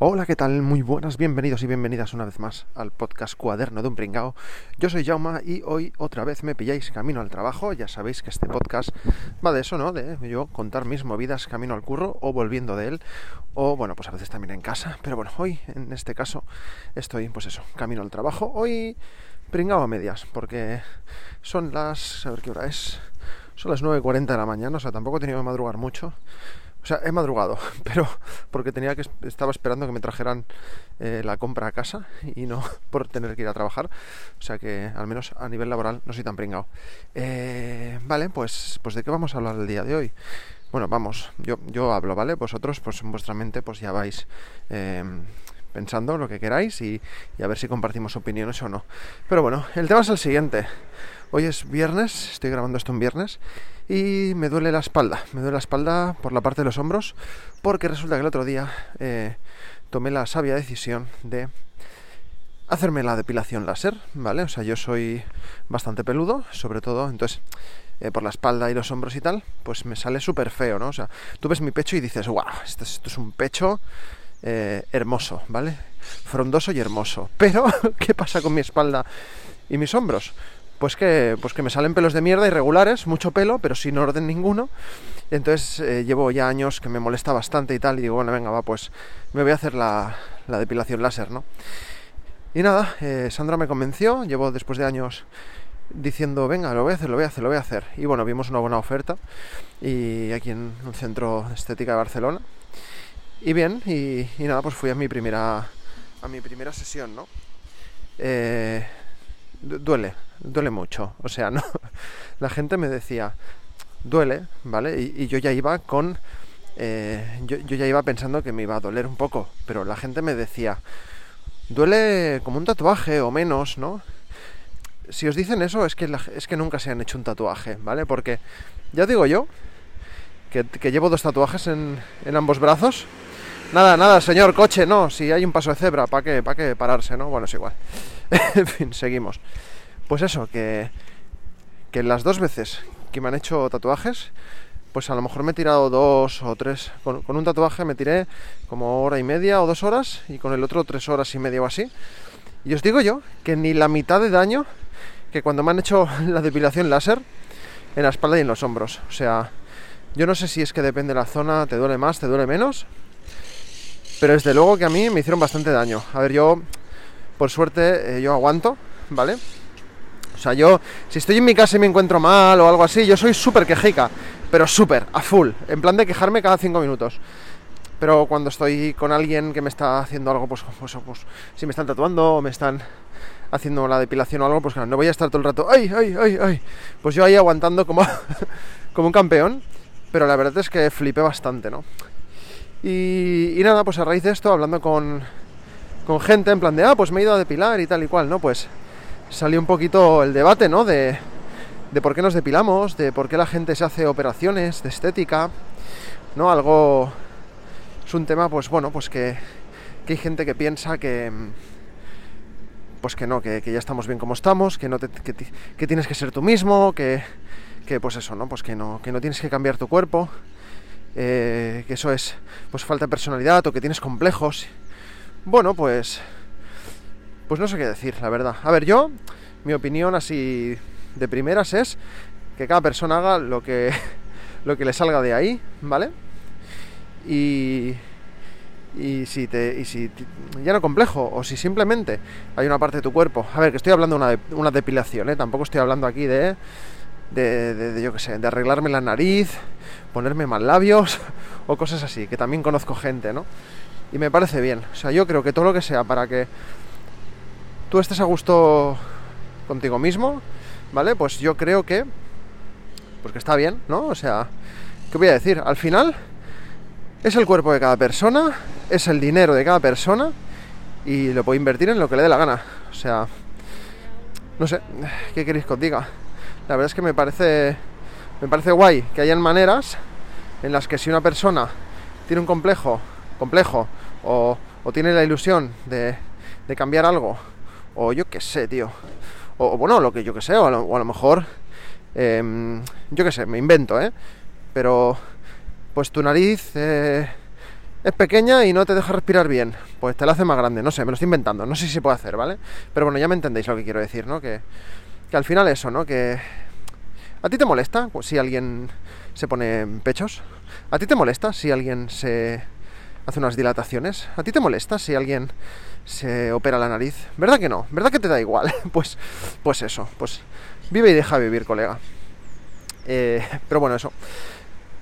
Hola, ¿qué tal? Muy buenas, bienvenidos y bienvenidas una vez más al podcast Cuaderno de un Pringao. Yo soy Jauma y hoy otra vez me pilláis camino al trabajo. Ya sabéis que este podcast va de eso, ¿no? De yo contar mis movidas camino al curro o volviendo de él. O bueno, pues a veces también en casa. Pero bueno, hoy en este caso estoy, pues eso, camino al trabajo. Hoy pringao a medias, porque son las. a ver qué hora es. Son las 9.40 de la mañana, o sea, tampoco he tenido que madrugar mucho. Sea, he madrugado, pero porque tenía que estaba esperando que me trajeran eh, la compra a casa y no por tener que ir a trabajar. O sea que al menos a nivel laboral no soy tan pringado. Eh, vale, pues, pues de qué vamos a hablar el día de hoy. Bueno, vamos, yo, yo hablo, ¿vale? Vosotros, pues en vuestra mente, pues ya vais eh, pensando lo que queráis y, a ver si compartimos opiniones o no. Pero bueno, el tema es el siguiente. Hoy es viernes, estoy grabando esto en viernes y me duele la espalda. Me duele la espalda por la parte de los hombros porque resulta que el otro día eh, tomé la sabia decisión de hacerme la depilación láser, ¿vale? O sea, yo soy bastante peludo, sobre todo, entonces eh, por la espalda y los hombros y tal, pues me sale súper feo, ¿no? O sea, tú ves mi pecho y dices, wow, esto es un pecho eh, hermoso, ¿vale? Frondoso y hermoso. Pero, ¿qué pasa con mi espalda y mis hombros? Pues que, pues que me salen pelos de mierda irregulares, mucho pelo, pero sin orden ninguno. Entonces eh, llevo ya años que me molesta bastante y tal, y digo, bueno, venga, va, pues me voy a hacer la, la depilación láser, ¿no? Y nada, eh, Sandra me convenció, llevo después de años diciendo, venga, lo voy a hacer, lo voy a hacer, lo voy a hacer. Y bueno, vimos una buena oferta y aquí en un centro estética de Barcelona. Y bien, y, y nada, pues fui a mi primera a mi primera sesión, ¿no? Eh, duele, duele mucho. O sea, no. La gente me decía, duele, ¿vale? Y, yo ya iba con. Eh, yo, yo, ya iba pensando que me iba a doler un poco, pero la gente me decía, duele como un tatuaje o menos, ¿no? Si os dicen eso es que, es que nunca se han hecho un tatuaje, ¿vale? Porque ya digo yo que, que llevo dos tatuajes en, en, ambos brazos. Nada, nada, señor coche, no, si hay un paso de cebra, ¿para qué, ¿para qué pararse, no? Bueno, es igual. en fin, seguimos. Pues eso, que, que las dos veces que me han hecho tatuajes, pues a lo mejor me he tirado dos o tres. Con, con, un tatuaje me tiré como hora y media o dos horas y con el otro tres horas y media o así. Y os digo yo que ni la mitad de daño que cuando me han hecho la depilación láser en la espalda y en los hombros. O sea, yo no sé si es que depende de la zona, te duele más, te duele menos. Pero desde luego que a mí me hicieron bastante daño. A ver, yo, por suerte, eh, yo aguanto, ¿vale? O sea, yo, si estoy en mi casa y me encuentro mal o algo así, yo soy súper quejica, pero súper, a full, en plan de quejarme cada cinco minutos. Pero cuando estoy con alguien que me está haciendo algo, pues, pues, pues si me están tatuando o me están haciendo la depilación o algo, pues claro, no voy a estar todo el rato, ay, ay, ay, ay. Pues yo ahí aguantando como, como un campeón, pero la verdad es que flipé bastante, ¿no? Y, nada, pues a raíz de esto, hablando con, con gente en plan de, ah, pues me he ido a depilar y tal y cual, ¿no? Pues salió un poquito el debate, ¿no? De, de por qué nos depilamos, de por qué la gente se hace operaciones de estética, ¿no? Algo... Es un tema, pues bueno, pues que, que hay gente que piensa que... Pues que no, que, que ya estamos bien como estamos, que, no te, que, que, tienes que ser tú mismo, que, que pues eso, ¿no? Pues que no, que no tienes que cambiar tu cuerpo, eh, que eso es pues falta de personalidad o que tienes complejos. Bueno, pues pues no sé qué decir, la verdad. A ver, yo, mi opinión así de primeras es que cada persona haga lo que, lo que le salga de ahí, ¿vale? Y, y si te y si ya no complejo o si simplemente hay una parte de tu cuerpo a ver que estoy hablando de una, una depilación ¿eh? tampoco estoy hablando aquí de de, de, yo qué sé de arreglarme la nariz ponerme mal labios o cosas así que también conozco gente no y me parece bien o sea yo creo que todo lo que sea para que tú estés a gusto contigo mismo, ¿vale? Pues yo creo que, pues que está bien, ¿no? O sea, ¿qué voy a decir? Al final es el cuerpo de cada persona, es el dinero de cada persona y lo puede invertir en lo que le dé la gana. O sea, no sé, ¿qué queréis que os diga? La verdad es que me parece me parece guay que hayan maneras en las que si una persona tiene un complejo, complejo, o, tiene la ilusión de, cambiar algo, o yo qué sé, tío, o, bueno, lo que yo que sé, o a lo, mejor, eh, yo qué sé, me invento, ¿eh? Pero, pues tu nariz eh, es pequeña y no te deja respirar bien, pues te la hace más grande, no sé, me lo estoy inventando, no sé si se puede hacer, ¿vale? Pero bueno, ya me entendéis lo que quiero decir, ¿no? Que, que al final eso, ¿no? Que... ¿A ti te molesta si alguien se pone pechos? ¿A ti te molesta si alguien se hace unas dilataciones? ¿A ti te molesta si alguien se opera la nariz? ¿Verdad que no? ¿Verdad que te da igual? Pues, pues eso, pues vive y deja vivir, colega. Eh, pero bueno, eso.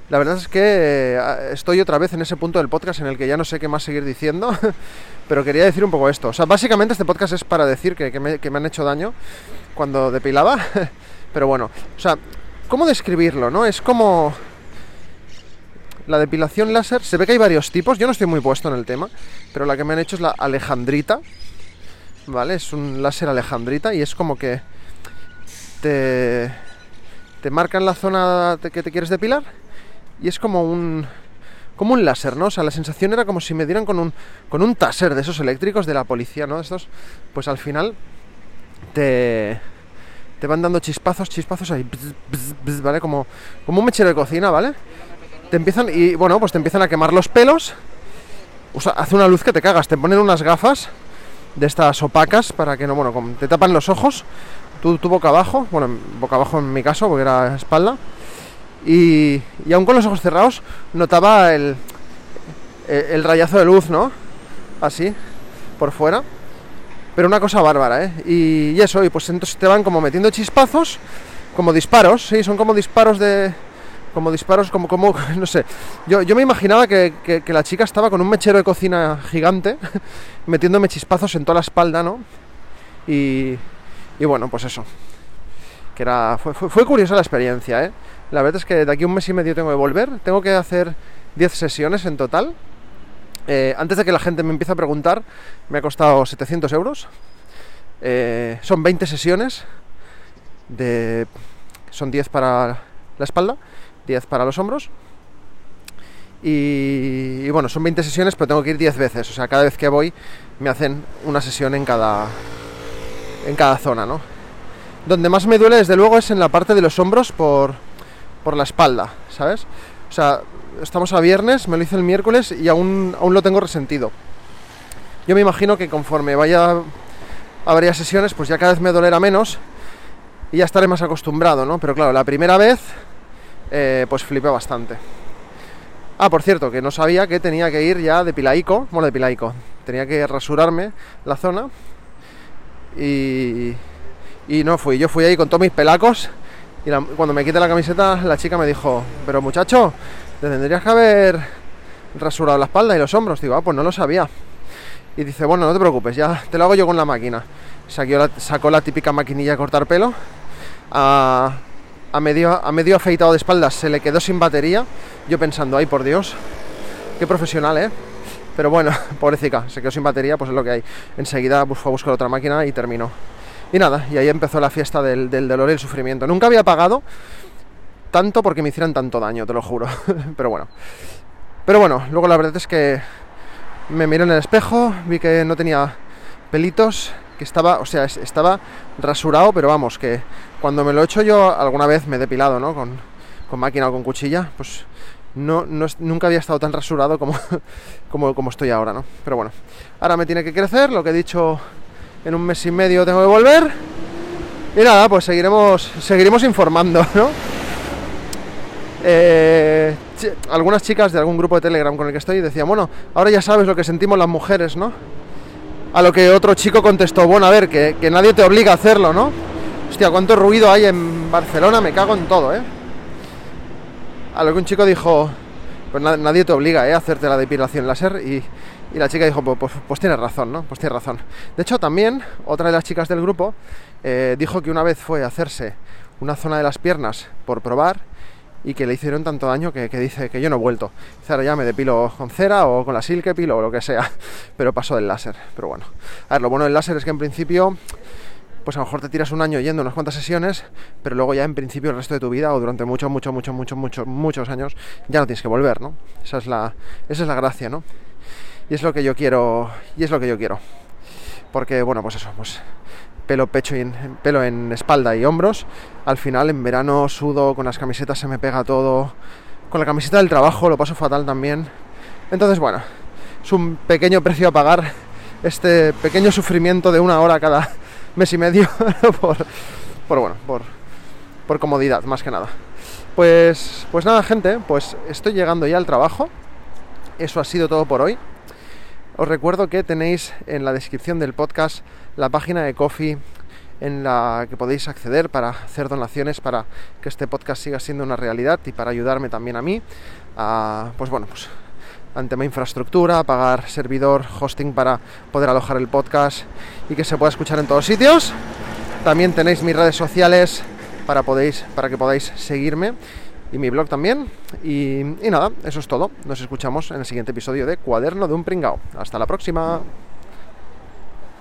La verdad es que eh, estoy otra vez en ese punto del podcast en el que ya no sé qué más seguir diciendo, pero quería decir un poco esto. O sea, básicamente este podcast es para decir que, me, que me han hecho daño cuando depilaba, pero bueno, o sea, ¿cómo describirlo, no? Es como la depilación láser, se ve que hay varios tipos, yo no estoy muy puesto en el tema, pero la que me han hecho es la alejandrita, ¿vale? Es un láser alejandrita y es como que te, te marcan la zona que te quieres depilar y es como un como un láser, ¿no? O sea, la sensación era como si me dieran con un con un taser de esos eléctricos de la policía, ¿no? Estos, pues al final te te van dando chispazos, chispazos ahí, ¿vale? Como como un mechero de cocina, ¿vale? Te empiezan y bueno, pues te empiezan a quemar los pelos. Hace una luz que te cagas, te ponen unas gafas de estas opacas para que no, bueno, te tapan los ojos, tu, tu boca abajo, bueno, boca abajo en mi caso, porque era espalda y, y aún con los ojos cerrados notaba el, el, rayazo de luz, ¿no? Así, por fuera. Pero una cosa bárbara, ¿eh? Y, eso, y pues entonces te van como metiendo chispazos, como disparos, sí, son como disparos de, como disparos, como, como, no sé. Yo, yo me imaginaba que, que, la chica estaba con un mechero de cocina gigante, metiéndome chispazos en toda la espalda, ¿no? Y, y bueno, pues eso. Que era, fue, fue, fue curiosa la experiencia, ¿eh? La verdad es que de aquí a un mes y medio tengo que volver. Tengo que hacer 10 sesiones en total. Eh, antes de que la gente me empiece a preguntar, me ha costado 700 euros. Eh, son 20 sesiones. Son 10 para la espalda, 10 para los hombros. Y, y, bueno, son 20 sesiones, pero tengo que ir 10 veces. O sea, cada vez que voy me hacen una sesión en cada, en cada zona, ¿no? Donde más me duele, desde luego, es en la parte de los hombros por, por la espalda, ¿sabes? O sea, estamos a viernes, me lo hice el miércoles y aún, aún lo tengo resentido. Yo me imagino que conforme vaya a varias sesiones, pues ya cada vez me dolerá menos y ya estaré más acostumbrado, ¿no? Pero claro, la primera vez, eh, pues flipé bastante. Ah, por cierto, que no sabía que tenía que ir ya de pilaico, bueno, de pilaico, tenía que rasurarme la zona y, y no fui, yo fui ahí con todos mis pelacos y cuando me quité la camiseta, la chica me dijo, pero muchacho, te tendrías que haber rasurado la espalda y los hombros. Digo, ah, pues no lo sabía. Y dice, bueno, no te preocupes, ya te lo hago yo con la máquina. Sacó la típica maquinilla de cortar pelo. A, a, medio, a medio afeitado de espaldas se le quedó sin batería. Yo pensando, ay, por Dios, qué profesional, ¿eh? Pero bueno, pobrecita, se quedó sin batería, pues es lo que hay. Enseguida fue a buscar otra máquina y terminó. Y nada, y ahí empezó la fiesta del, dolor y el sufrimiento. Nunca había pagado tanto porque me hicieran tanto daño, te lo juro. Pero bueno. Pero bueno, luego la verdad es que me miré en el espejo, vi que no tenía pelitos, que estaba, o sea, estaba rasurado, pero vamos, que cuando me lo he hecho yo alguna vez me he depilado, ¿no? Con, con máquina o con cuchilla, pues no, no, nunca había estado tan rasurado como, como, como estoy ahora, ¿no? Pero bueno, ahora me tiene que crecer, lo que he dicho en un mes y medio tengo que volver. Y nada, pues seguiremos, seguiremos informando, ¿no? Eh, algunas chicas de algún grupo de Telegram con el que estoy decían, bueno, ahora ya sabes lo que sentimos las mujeres, ¿no? A lo que otro chico contestó, bueno, a ver, que, nadie te obliga a hacerlo, ¿no? Hostia, cuánto ruido hay en Barcelona, me cago en todo, ¿eh? A lo que un chico dijo, pues nadie te obliga ¿eh? a hacerte la depilación láser y, y la chica dijo, pues, pues, pues, tienes razón, ¿no? Pues tienes razón. De hecho, también otra de las chicas del grupo eh, dijo que una vez fue a hacerse una zona de las piernas por probar y que le hicieron tanto daño que, dice que yo no he vuelto. Dice, ahora ya me depilo con cera o con la silke pilo o lo que sea, pero pasó del láser. Pero bueno, a ver, lo bueno del láser es que en principio pues a lo mejor te tiras un año yendo unas cuantas sesiones, pero luego ya en principio el resto de tu vida o durante muchos, muchos, muchos, muchos, muchos, muchos años ya no tienes que volver, ¿no? Esa es la, esa es la gracia, ¿no? Y es lo que yo quiero, y es lo que yo quiero. Porque, bueno, pues eso, pues pelo, pecho y en, pelo en espalda y hombros. Al final en verano sudo, con las camisetas se me pega todo. Con la camiseta del trabajo lo paso fatal también. Entonces, bueno, es un pequeño precio a pagar este pequeño sufrimiento de una hora cada mes y medio por, por bueno, por, por comodidad, más que nada. Pues, pues nada, gente, pues estoy llegando ya al trabajo. Eso ha sido todo por hoy. Os recuerdo que tenéis en la descripción del podcast la página de Coffee en la que podéis acceder para hacer donaciones para que este podcast siga siendo una realidad y para ayudarme también a mí pues bueno, pues ante mi infraestructura, pagar servidor, hosting para poder alojar el podcast y que se pueda escuchar en todos sitios. También tenéis mis redes sociales para, podéis, para que podáis seguirme y mi blog también. Y, nada, eso es todo. Nos escuchamos en el siguiente episodio de Cuaderno de un Pringao. Hasta la próxima.